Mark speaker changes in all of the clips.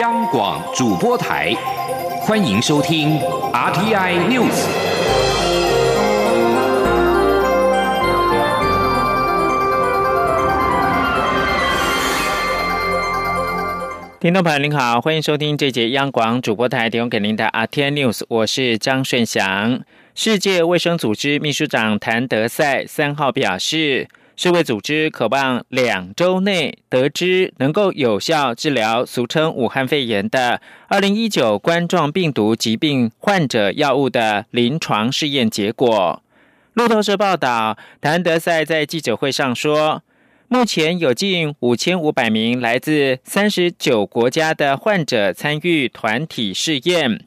Speaker 1: 央广主播台，欢迎收听 RTI News。
Speaker 2: 听众朋友您好，欢迎收听这节央广主播台提供给您的 RTI News，我是张顺祥。世界卫生组织秘书长谭德赛三号表示。世卫组织渴望两周内得知能够有效治疗俗称武汉肺炎的二零一九冠状病毒疾病患者药物的临床试验结果。路透社报道，谭德赛在记者会上说，目前有近五千五百名来自三十九国家的患者参与团体试验。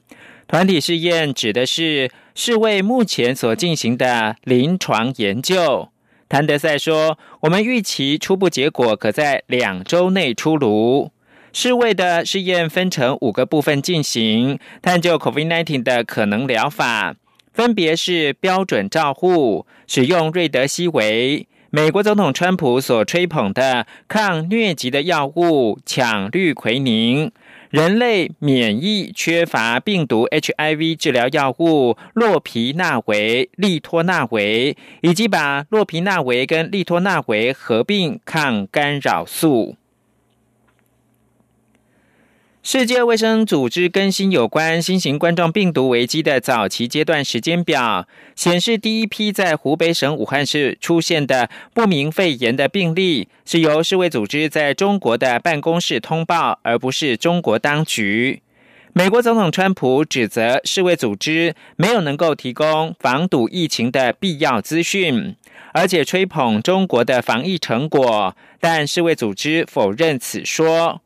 Speaker 2: 团体试验指的是世卫目前所进行的临床研究。谭德赛说：“我们预期初步结果可在两周内出炉。世卫的试验分成五个部分进行，探究 COVID-19 的可能疗法，分别是标准照护、使用瑞德西韦、美国总统川普所吹捧的抗疟疾的药物羟氯喹宁。”人类免疫缺乏病毒 HIV 治疗药物洛皮那韦、利托那韦，以及把洛皮那韦跟利托那韦合并抗干扰素。世界卫生组织更新有关新型冠状病毒危机的早期阶段时间表，显示第一批在湖北省武汉市出现的不明肺炎的病例，是由世卫组织在中国的办公室通报，而不是中国当局。美国总统川普指责世卫组织没有能够提供防堵疫情的必要资讯，而且吹捧中国的防疫成果，但世卫组织否认此说。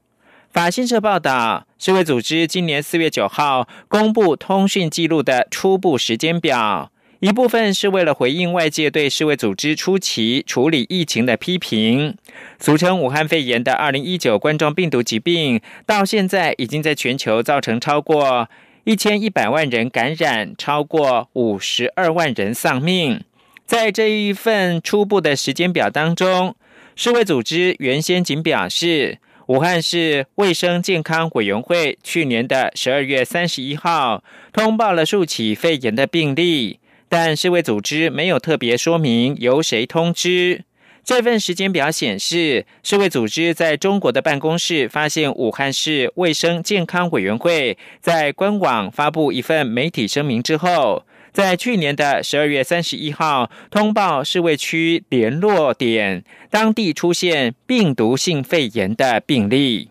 Speaker 2: 法新社报道，世卫组织今年四月九号公布通讯记录的初步时间表，一部分是为了回应外界对世卫组织初期处理疫情的批评。俗称武汉肺炎的二零一九冠状病毒疾病，到现在已经在全球造成超过一千一百万人感染，超过五十二万人丧命。在这一份初步的时间表当中，世卫组织原先仅表示。武汉市卫生健康委员会去年的十二月三十一号通报了数起肺炎的病例，但世卫组织没有特别说明由谁通知。这份时间表显示，世卫组织在中国的办公室发现武汉市卫生健康委员会在官网发布一份媒体声明之后。在去年的十二月三十一号，通报世卫区联络点当地出现病毒性肺炎的病例。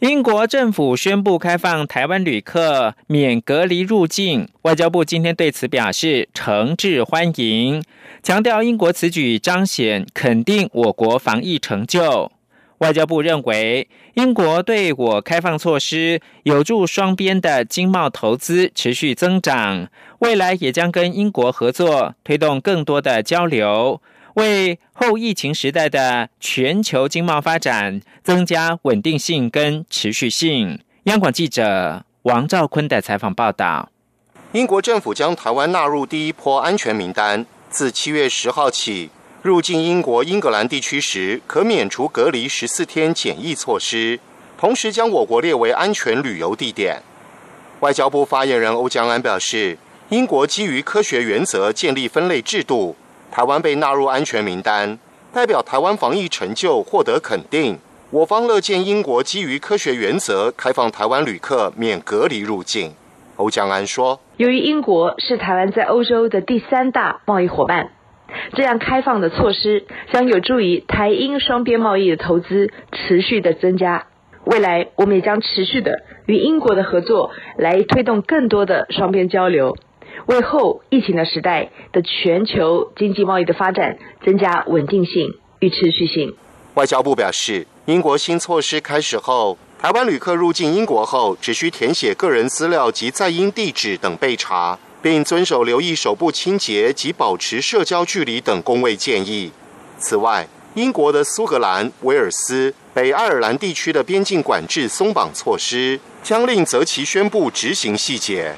Speaker 2: 英国政府宣布开放台湾旅客免隔离入境，外交部今天对此表示诚挚欢迎，强调英国此举彰显肯定我国防疫成就。外交部认为，英国对我开放措施有助双边的经贸投资持续增长，未来也将跟英国合作，推动更多的交流，为后疫情时代的全球经贸发展增加稳定性跟持续性。央广记者王兆坤的采访报道：
Speaker 3: 英国政府将台湾纳入第一波安全名单，自七月十号起。入境英国英格兰地区时，可免除隔离十四天检疫措施，同时将我国列为安全旅游地点。外交部发言人欧江安表示，英国基于科学原则建立分类制度，台湾被纳入安全名单，代表台湾防疫成就获得肯定。我方乐见英国基于科学原则开放台湾旅客免隔离入境。欧江安说：“由于英国是台湾在欧洲的第三大贸易伙伴。”这样开放的措施将有助于台英双边贸易的投资持续的增加。未来，我们也将持续的与英国的合作，来推动更多的双边交流，为后疫情的时代的全球经济贸易的发展增加稳定性与持续性。外交部表示，英国新措施开始后，台湾旅客入境英国后，只需填写个人资料及在英地址等备查。并遵守留意手部清洁及保持社交距离等工卫建议。此外，英国的苏格兰、威尔斯、北爱尔兰地区的边境管制松绑措施将令择期宣布执行细节。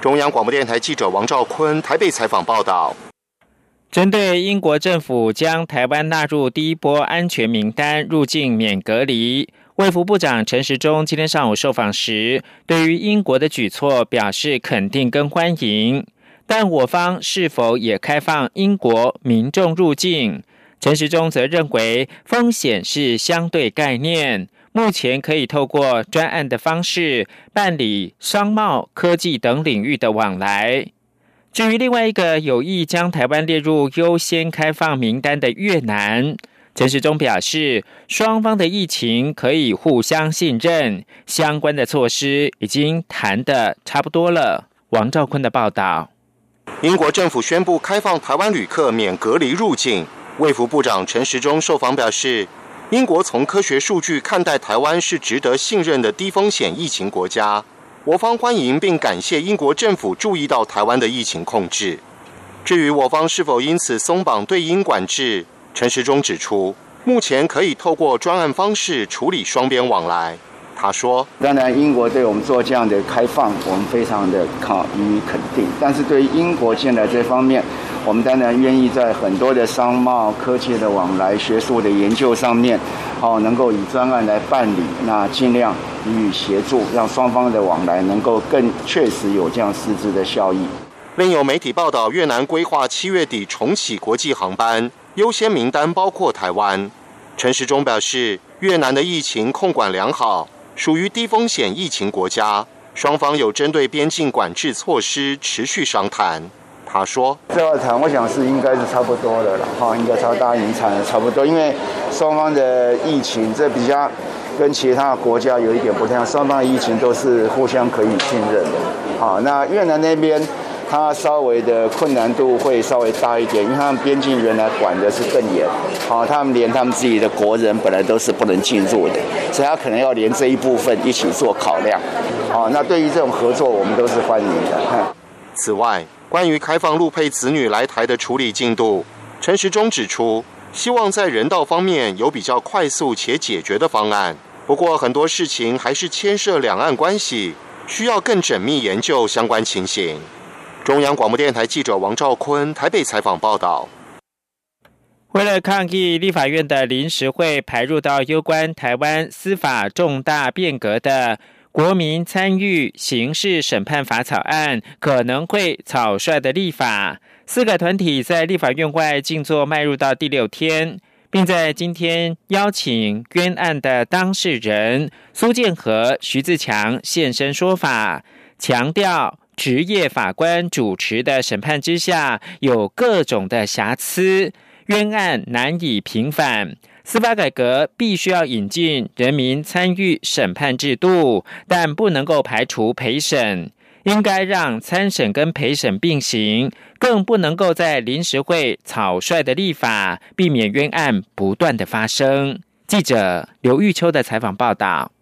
Speaker 3: 中央广播电台记者王兆坤台北采访报道。
Speaker 2: 针对英国政府将台湾纳入第一波安全名单，入境免隔离，卫福部长陈时中今天上午受访时，对于英国的举措表示肯定跟欢迎。但我方是否也开放英国民众入境？陈时中则认为风险是相对概念，目前可以透过专案的方式办理商贸、科技等领域的往来。至于另外一个有意将台湾列入优先开放名单的越南，陈时中表示，双方的疫情可以互相信任，相关的措施已经谈的差不多了。王兆坤的报道：
Speaker 3: 英国政府宣布开放台湾旅客免隔离入境，卫福部长陈时中受访表示，英国从科学数据看待台湾是值得信任的低风险疫情国家。我方欢迎并感谢英国政府注意到台湾的疫情控制。至于我方是否因此松绑对英管制，陈时中指出，目前可以透过专案方式处理双边往来。他说：“当然，英国对我们做这样的开放，我们非常的考予以肯定。但是对于英国现在这方面，我们当然愿意在很多的商贸、科技的往来、学术的研究上面，好能够以专案来办理，那尽量予以协助，让双方的往来能够更确实有这样实质的效益。”另有媒体报道，越南规划七月底重启国际航班，优先名单包括台湾。陈时中表示，越南的疫情控管良好。属于低风险疫情国家，双方有针对边境管制措施持续商谈。他说：“这要谈，我想是应该是差不多的了，哈，应该差大家已经谈的差不多。因为双方的疫情，这比较跟其他国家有一点不太一样，双方的疫情都是互相可以信任的。好，那越南那边。”它稍微的困难度会稍微大一点，因为他们边境原来管的是更严，好，他们连他们自己的国人本来都是不能进入的，所以他可能要连这一部分一起做考量，好，那对于这种合作，我们都是欢迎的。此外，关于开放陆配子女来台的处理进度，陈时中指出，希望在人道方面有比较快速且解决的方案，不过很多事情还是牵涉两岸关系，需要更缜密研究相关情形。中央广播电台记者王兆坤台北采访报道：
Speaker 2: 为了抗议立法院的临时会排入到有关台湾司法重大变革的国民参与刑事审判法草案，可能会草率的立法，四个团体在立法院外静坐迈入到第六天，并在今天邀请冤案的当事人苏建和、徐自强现身说法，强调。职业法官主持的审判之下，有各种的瑕疵，冤案难以平反。司法改革必须要引进人民参与审判制度，但不能够排除陪审，应该让参审跟陪审并行，更不能够在临时会草率的立法，避免冤案不断的发生。记者刘玉秋的采访报道。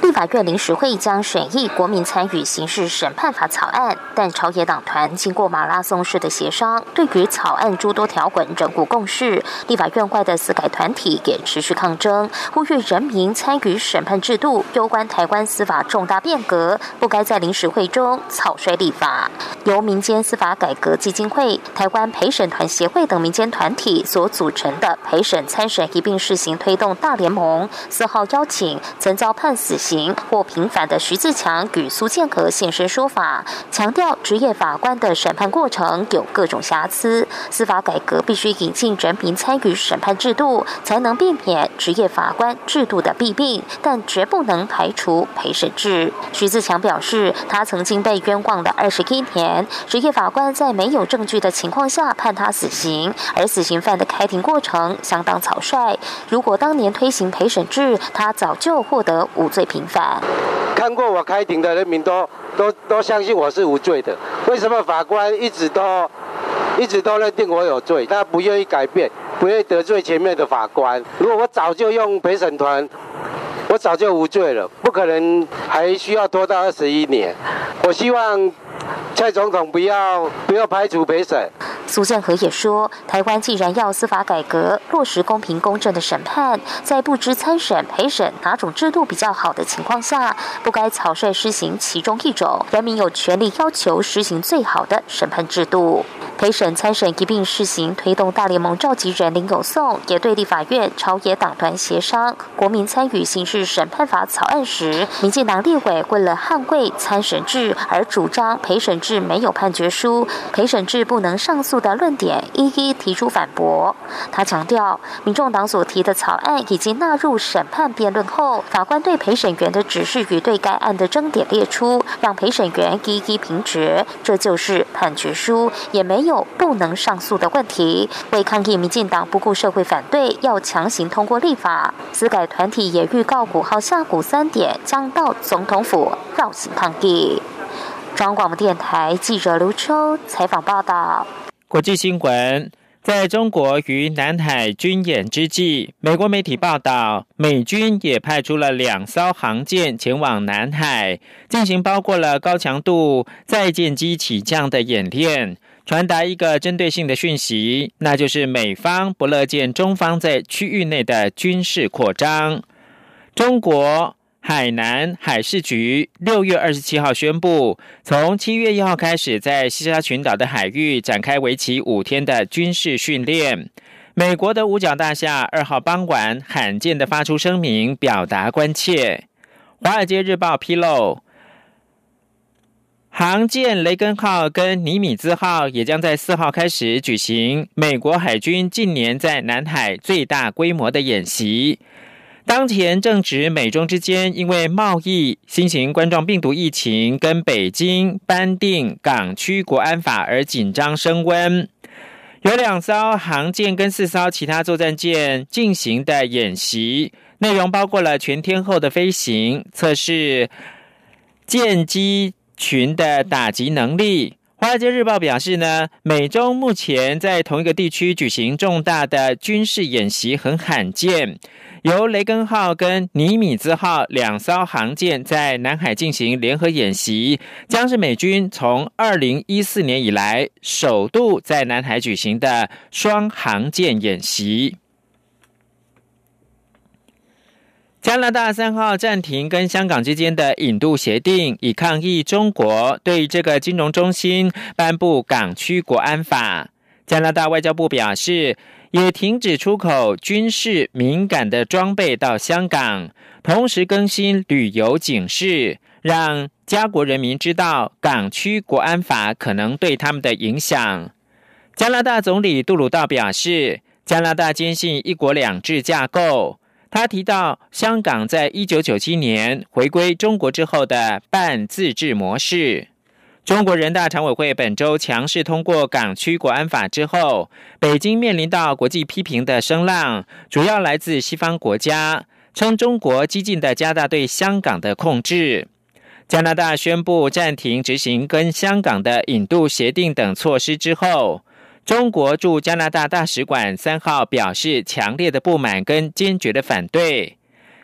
Speaker 4: 立法院临时会将审议国民参与刑事审判法草案，但朝野党团经过马拉松式的协商，对于草案诸多条文仍无共识。立法院外的司改团体也持续抗争，呼吁人民参与审判制度攸关台湾司法重大变革，不该在临时会中草率立法。由民间司法改革基金会、台湾陪审团协会等民间团体所组成的陪审参审一并试行推动大联盟，四号邀请曾遭判死。死刑或平反的徐自强与苏建和现身说法，强调职业法官的审判过程有各种瑕疵，司法改革必须引进人民参与审判制度，才能避免职业法官制度的弊病，但绝不能排除陪审制。徐自强表示，他曾经被冤枉了二十一年，职业法官在没有证据的情况下判他死刑，而死刑犯的开庭过程相当草率。如果当年推行陪审制，他早就获得无罪。平反，
Speaker 5: 看过我开庭的人民都都都相信我是无罪的。为什么法官一直都一直都认定我有罪？他不愿意改变，不愿意得罪前面的法官。如果我早就用陪审团，我早就无罪了，不可能还需要拖到二十一年。我希望。蔡总统不要不要排除陪审。
Speaker 4: 苏建和也说，台湾既然要司法改革，落实公平公正的审判，在不知参审陪审哪种制度比较好的情况下，不该草率施行其中一种。人民有权利要求实行最好的审判制度。陪审参审一并试行推动大联盟召集人林有颂也对立法院朝野党团协商国民参与刑事审判法草案时，民进党立委为了捍卫参审制而主张陪审制没有判决书、陪审制不能上诉的论点，一一提出反驳。他强调，民众党所提的草案已经纳入审判辩论后，法官对陪审员的指示与对该案的争点列出，让陪审员一一评决，这就是判决书，也没有不能上诉的问题。为抗议民进党不顾社会反对，要强行通过立法，司改团体也预告五号下午三点将到总统府绕行抗议。中广播电台记者刘秋采访报道。
Speaker 2: 国际新闻。在中国与南海军演之际，美国媒体报道，美军也派出了两艘航舰前往南海，进行包括了高强度在舰机起降的演练，传达一个针对性的讯息，那就是美方不乐见中方在区域内的军事扩张。中国。海南海事局六月二十七号宣布，从七月一号开始，在西沙群岛的海域展开为期五天的军事训练。美国的五角大厦二号傍晚罕见的发出声明，表达关切。华尔街日报披露，航舰雷根号跟尼米兹号也将在四号开始举行美国海军近年在南海最大规模的演习。当前正值美中之间因为贸易、新型冠状病毒疫情跟北京颁定港区国安法而紧张升温，有两艘航舰跟四艘其他作战舰进行的演习，内容包括了全天候的飞行测试，舰机群的打击能力。华尔街日报表示呢，美中目前在同一个地区举行重大的军事演习很罕见。由雷根号跟尼米兹号两艘航舰在南海进行联合演习，将是美军从二零一四年以来首度在南海举行的双航舰演习。加拿大三号暂停跟香港之间的引渡协定，以抗议中国对这个金融中心颁布港区国安法。加拿大外交部表示。也停止出口军事敏感的装备到香港，同时更新旅游警示，让家国人民知道港区国安法可能对他们的影响。加拿大总理杜鲁道表示，加拿大坚信一国两制架构。他提到，香港在一九九七年回归中国之后的半自治模式。中国人大常委会本周强势通过港区国安法之后，北京面临到国际批评的声浪，主要来自西方国家，称中国激进的加大对香港的控制。加拿大宣布暂停执行跟香港的引渡协定等措施之后，中国驻加拿大大使馆三号表示强烈的不满跟坚决的反对，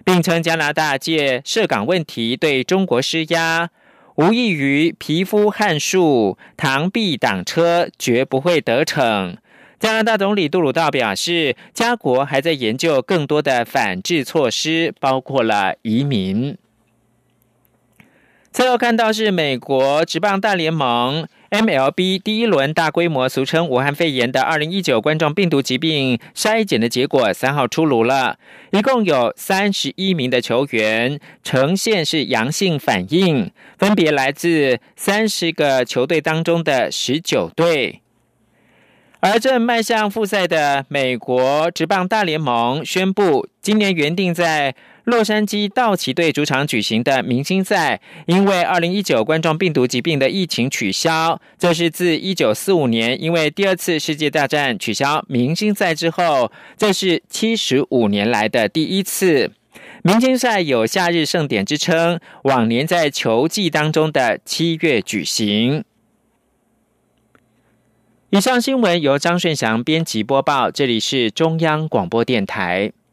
Speaker 2: 并称加拿大借涉港问题对中国施压。无异于皮肤汗数，螳臂挡车，绝不会得逞。加拿大总理杜鲁道表示，加国还在研究更多的反制措施，包括了移民。最后看到是美国职棒大联盟。MLB 第一轮大规模俗称武汉肺炎的二零一九冠状病毒疾病筛检的结果三号出炉了，一共有三十一名的球员呈现是阳性反应，分别来自三十个球队当中的十九队。而正迈向复赛的美国职棒大联盟宣布，今年原定在洛杉矶道奇队主场举行的明星赛，因为二零一九冠状病毒疾病的疫情取消。这是自一九四五年因为第二次世界大战取消明星赛之后，这是七十五年来的第一次。明星赛有夏日盛典之称，往年在球季当中的七月举行。以上新闻由张顺祥编辑播报，这里是中央广播电台。